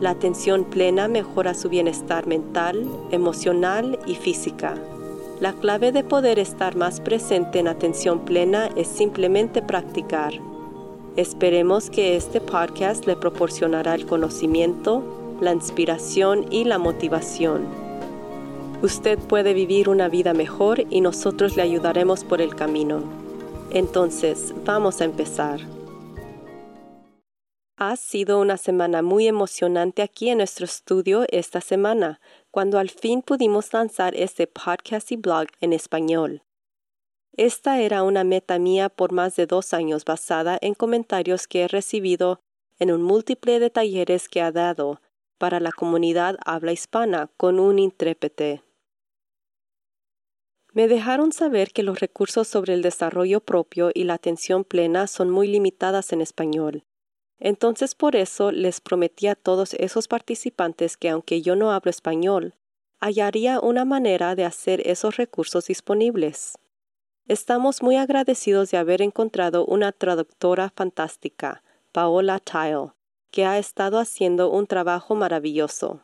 La atención plena mejora su bienestar mental, emocional y física. La clave de poder estar más presente en atención plena es simplemente practicar. Esperemos que este podcast le proporcionará el conocimiento, la inspiración y la motivación. Usted puede vivir una vida mejor y nosotros le ayudaremos por el camino. Entonces, vamos a empezar. Ha sido una semana muy emocionante aquí en nuestro estudio esta semana, cuando al fin pudimos lanzar este podcast y blog en español. Esta era una meta mía por más de dos años basada en comentarios que he recibido en un múltiple de talleres que ha dado para la comunidad habla hispana con un intérprete. Me dejaron saber que los recursos sobre el desarrollo propio y la atención plena son muy limitadas en español entonces por eso les prometí a todos esos participantes que aunque yo no hablo español, hallaría una manera de hacer esos recursos disponibles. Estamos muy agradecidos de haber encontrado una traductora fantástica, Paola Tile, que ha estado haciendo un trabajo maravilloso.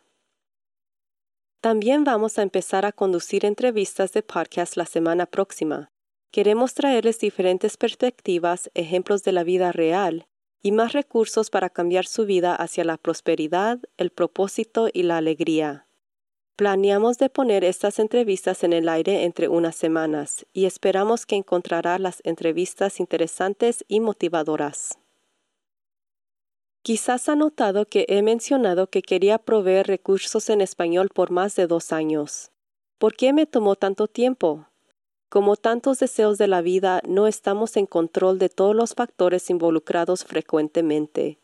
También vamos a empezar a conducir entrevistas de podcast la semana próxima. Queremos traerles diferentes perspectivas, ejemplos de la vida real y más recursos para cambiar su vida hacia la prosperidad, el propósito y la alegría. Planeamos de poner estas entrevistas en el aire entre unas semanas y esperamos que encontrará las entrevistas interesantes y motivadoras. Quizás ha notado que he mencionado que quería proveer recursos en español por más de dos años. ¿Por qué me tomó tanto tiempo? Como tantos deseos de la vida, no estamos en control de todos los factores involucrados frecuentemente.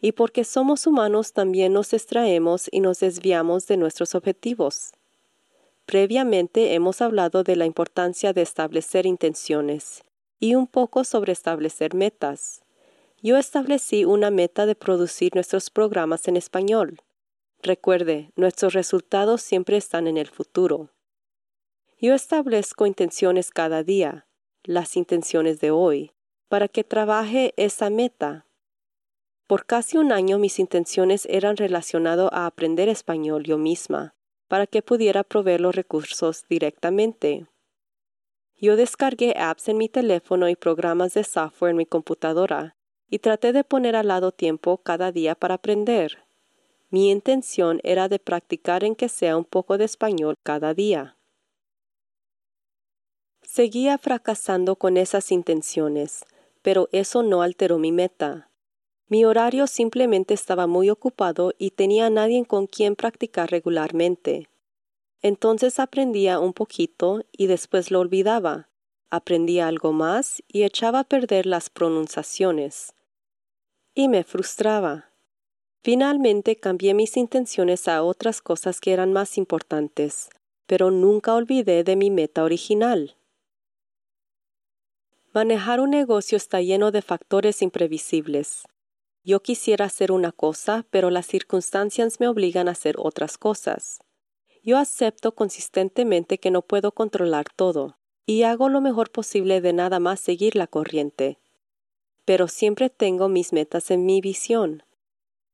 Y porque somos humanos también nos extraemos y nos desviamos de nuestros objetivos. Previamente hemos hablado de la importancia de establecer intenciones y un poco sobre establecer metas. Yo establecí una meta de producir nuestros programas en español. Recuerde, nuestros resultados siempre están en el futuro. Yo establezco intenciones cada día, las intenciones de hoy, para que trabaje esa meta. Por casi un año mis intenciones eran relacionadas a aprender español yo misma, para que pudiera proveer los recursos directamente. Yo descargué apps en mi teléfono y programas de software en mi computadora, y traté de poner al lado tiempo cada día para aprender. Mi intención era de practicar en que sea un poco de español cada día. Seguía fracasando con esas intenciones, pero eso no alteró mi meta. Mi horario simplemente estaba muy ocupado y tenía a nadie con quien practicar regularmente. Entonces aprendía un poquito y después lo olvidaba. Aprendía algo más y echaba a perder las pronunciaciones. Y me frustraba. Finalmente cambié mis intenciones a otras cosas que eran más importantes, pero nunca olvidé de mi meta original. Manejar un negocio está lleno de factores imprevisibles. Yo quisiera hacer una cosa, pero las circunstancias me obligan a hacer otras cosas. Yo acepto consistentemente que no puedo controlar todo, y hago lo mejor posible de nada más seguir la corriente. Pero siempre tengo mis metas en mi visión.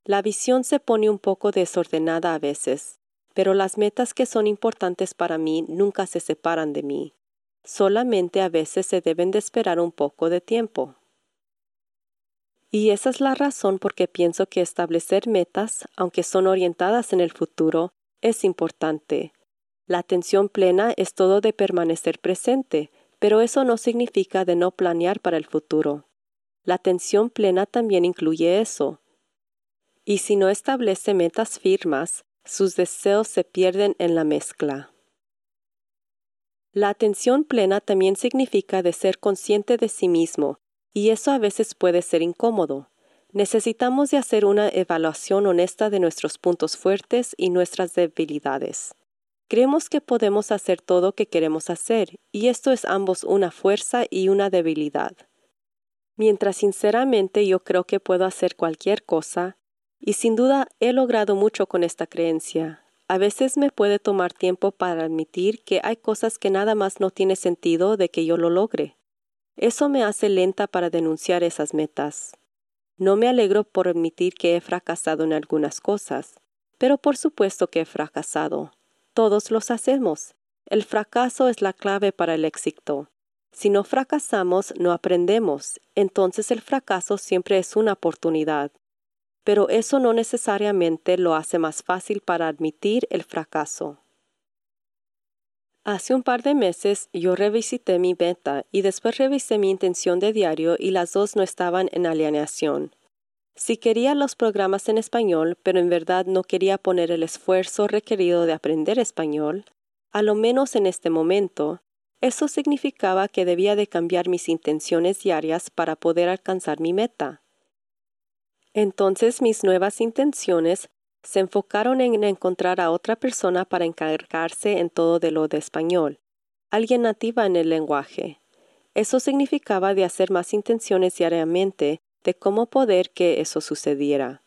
La visión se pone un poco desordenada a veces, pero las metas que son importantes para mí nunca se separan de mí solamente a veces se deben de esperar un poco de tiempo. Y esa es la razón por que pienso que establecer metas, aunque son orientadas en el futuro, es importante. La atención plena es todo de permanecer presente, pero eso no significa de no planear para el futuro. La atención plena también incluye eso. Y si no establece metas firmas, sus deseos se pierden en la mezcla. La atención plena también significa de ser consciente de sí mismo, y eso a veces puede ser incómodo. Necesitamos de hacer una evaluación honesta de nuestros puntos fuertes y nuestras debilidades. Creemos que podemos hacer todo que queremos hacer, y esto es ambos una fuerza y una debilidad. Mientras sinceramente yo creo que puedo hacer cualquier cosa, y sin duda he logrado mucho con esta creencia, a veces me puede tomar tiempo para admitir que hay cosas que nada más no tiene sentido de que yo lo logre. Eso me hace lenta para denunciar esas metas. No me alegro por admitir que he fracasado en algunas cosas, pero por supuesto que he fracasado. Todos los hacemos. El fracaso es la clave para el éxito. Si no fracasamos, no aprendemos, entonces el fracaso siempre es una oportunidad. Pero eso no necesariamente lo hace más fácil para admitir el fracaso. Hace un par de meses yo revisité mi meta y después revisé mi intención de diario y las dos no estaban en alineación. Si quería los programas en español, pero en verdad no quería poner el esfuerzo requerido de aprender español, a lo menos en este momento, eso significaba que debía de cambiar mis intenciones diarias para poder alcanzar mi meta. Entonces mis nuevas intenciones se enfocaron en encontrar a otra persona para encargarse en todo de lo de español, alguien nativa en el lenguaje. Eso significaba de hacer más intenciones diariamente de cómo poder que eso sucediera.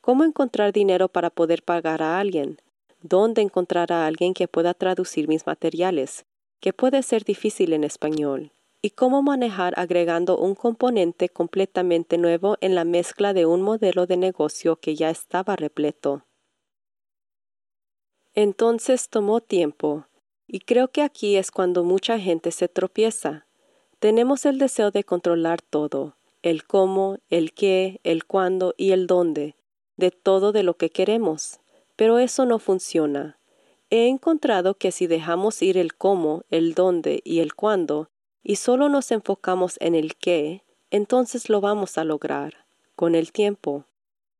Cómo encontrar dinero para poder pagar a alguien. Dónde encontrar a alguien que pueda traducir mis materiales, que puede ser difícil en español. Y cómo manejar agregando un componente completamente nuevo en la mezcla de un modelo de negocio que ya estaba repleto. Entonces tomó tiempo, y creo que aquí es cuando mucha gente se tropieza. Tenemos el deseo de controlar todo, el cómo, el qué, el cuándo y el dónde, de todo de lo que queremos. Pero eso no funciona. He encontrado que si dejamos ir el cómo, el dónde y el cuándo, y solo nos enfocamos en el qué, entonces lo vamos a lograr, con el tiempo.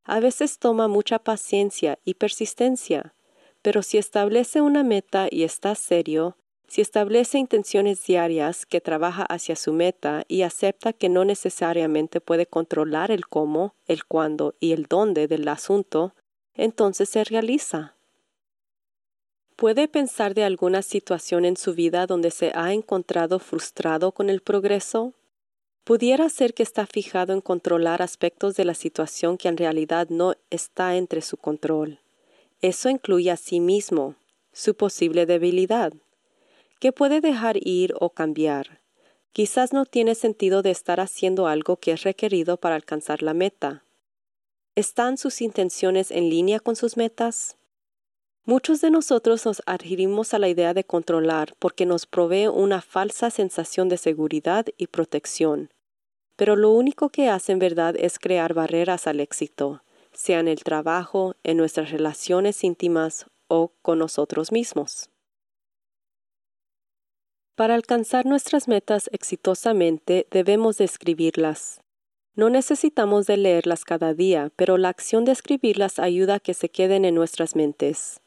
A veces toma mucha paciencia y persistencia, pero si establece una meta y está serio, si establece intenciones diarias que trabaja hacia su meta y acepta que no necesariamente puede controlar el cómo, el cuándo y el dónde del asunto, entonces se realiza. ¿Puede pensar de alguna situación en su vida donde se ha encontrado frustrado con el progreso? Pudiera ser que está fijado en controlar aspectos de la situación que en realidad no está entre su control. Eso incluye a sí mismo, su posible debilidad, que puede dejar ir o cambiar. Quizás no tiene sentido de estar haciendo algo que es requerido para alcanzar la meta. ¿Están sus intenciones en línea con sus metas? Muchos de nosotros nos adherimos a la idea de controlar porque nos provee una falsa sensación de seguridad y protección, pero lo único que hace en verdad es crear barreras al éxito, sea en el trabajo, en nuestras relaciones íntimas o con nosotros mismos. Para alcanzar nuestras metas exitosamente debemos de escribirlas. No necesitamos de leerlas cada día, pero la acción de escribirlas ayuda a que se queden en nuestras mentes.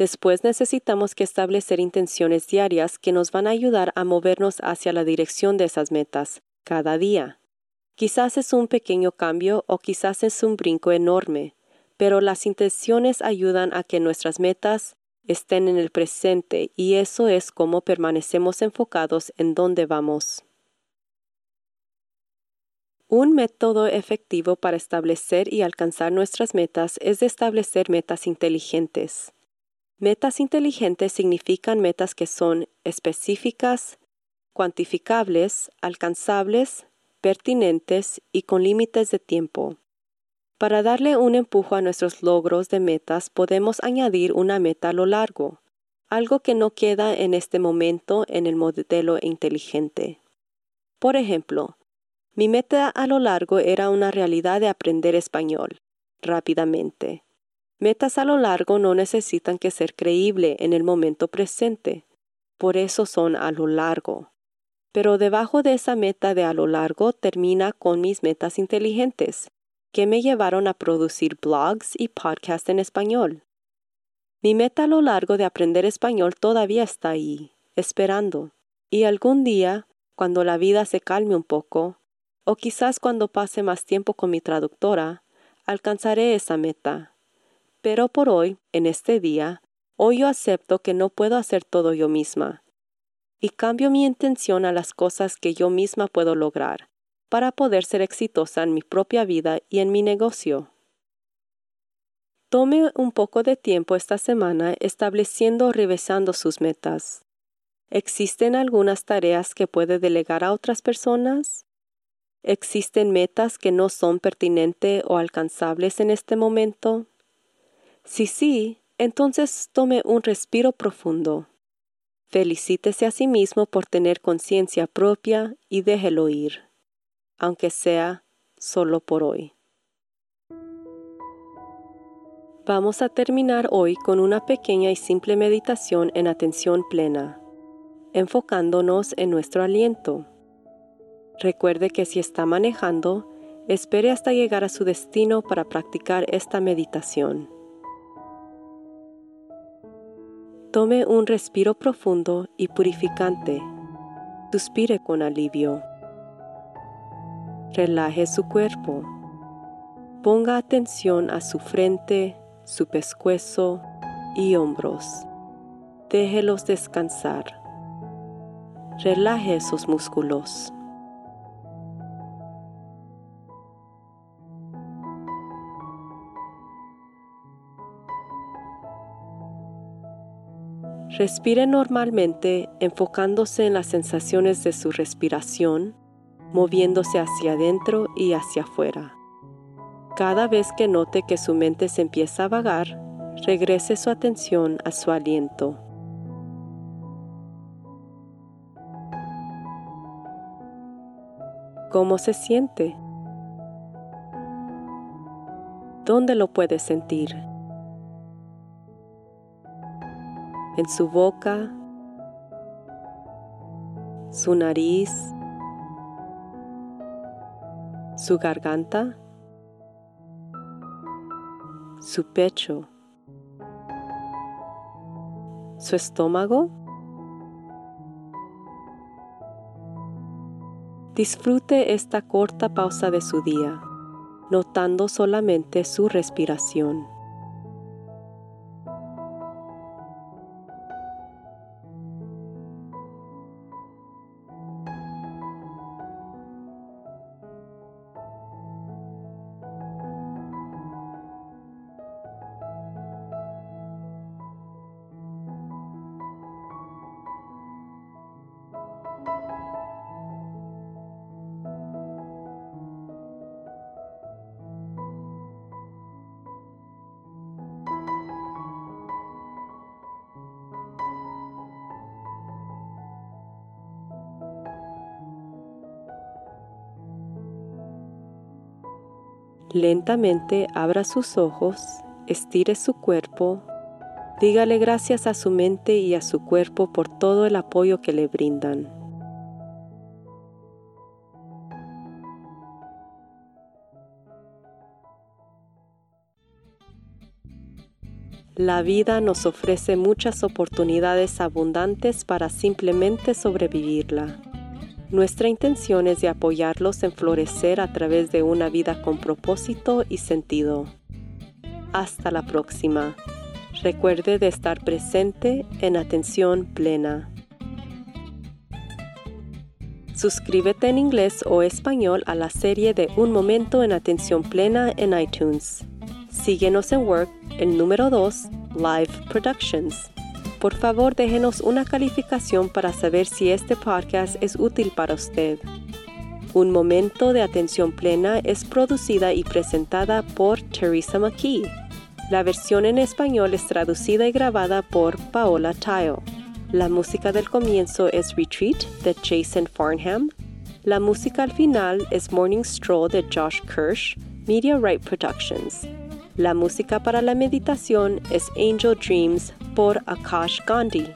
Después necesitamos que establecer intenciones diarias que nos van a ayudar a movernos hacia la dirección de esas metas, cada día. Quizás es un pequeño cambio o quizás es un brinco enorme, pero las intenciones ayudan a que nuestras metas estén en el presente y eso es como permanecemos enfocados en dónde vamos. Un método efectivo para establecer y alcanzar nuestras metas es establecer metas inteligentes. Metas inteligentes significan metas que son específicas, cuantificables, alcanzables, pertinentes y con límites de tiempo. Para darle un empujo a nuestros logros de metas podemos añadir una meta a lo largo, algo que no queda en este momento en el modelo inteligente. Por ejemplo, mi meta a lo largo era una realidad de aprender español rápidamente. Metas a lo largo no necesitan que ser creíble en el momento presente, por eso son a lo largo. Pero debajo de esa meta de a lo largo termina con mis metas inteligentes, que me llevaron a producir blogs y podcasts en español. Mi meta a lo largo de aprender español todavía está ahí, esperando, y algún día, cuando la vida se calme un poco, o quizás cuando pase más tiempo con mi traductora, alcanzaré esa meta. Pero por hoy, en este día, Hoy yo acepto que no puedo hacer todo yo misma y cambio mi intención a las cosas que yo misma puedo lograr para poder ser exitosa en mi propia vida y en mi negocio. Tome un poco de tiempo esta semana estableciendo o revisando sus metas. ¿Existen algunas tareas que puede delegar a otras personas? ¿Existen metas que no son pertinentes o alcanzables en este momento? Si sí, entonces tome un respiro profundo. Felicítese a sí mismo por tener conciencia propia y déjelo ir, aunque sea solo por hoy. Vamos a terminar hoy con una pequeña y simple meditación en atención plena, enfocándonos en nuestro aliento. Recuerde que si está manejando, espere hasta llegar a su destino para practicar esta meditación. Tome un respiro profundo y purificante. Suspire con alivio. Relaje su cuerpo. Ponga atención a su frente, su pescuezo y hombros. Déjelos descansar. Relaje esos músculos. Respire normalmente enfocándose en las sensaciones de su respiración, moviéndose hacia adentro y hacia afuera. Cada vez que note que su mente se empieza a vagar, regrese su atención a su aliento. ¿Cómo se siente? ¿Dónde lo puede sentir? En su boca, su nariz, su garganta, su pecho, su estómago. Disfrute esta corta pausa de su día, notando solamente su respiración. Lentamente abra sus ojos, estire su cuerpo, dígale gracias a su mente y a su cuerpo por todo el apoyo que le brindan. La vida nos ofrece muchas oportunidades abundantes para simplemente sobrevivirla. Nuestra intención es de apoyarlos en florecer a través de una vida con propósito y sentido. Hasta la próxima. Recuerde de estar presente en atención plena. Suscríbete en inglés o español a la serie de Un Momento en Atención Plena en iTunes. Síguenos en Work, el número 2, Live Productions. Por favor, déjenos una calificación para saber si este podcast es útil para usted. Un momento de atención plena es producida y presentada por Teresa McKee. La versión en español es traducida y grabada por Paola Tile. La música del comienzo es Retreat de Jason Farnham. La música al final es Morning Stroll de Josh Kirsch, Media Right Productions. La música para la meditación es Angel Dreams por Akash Gandhi.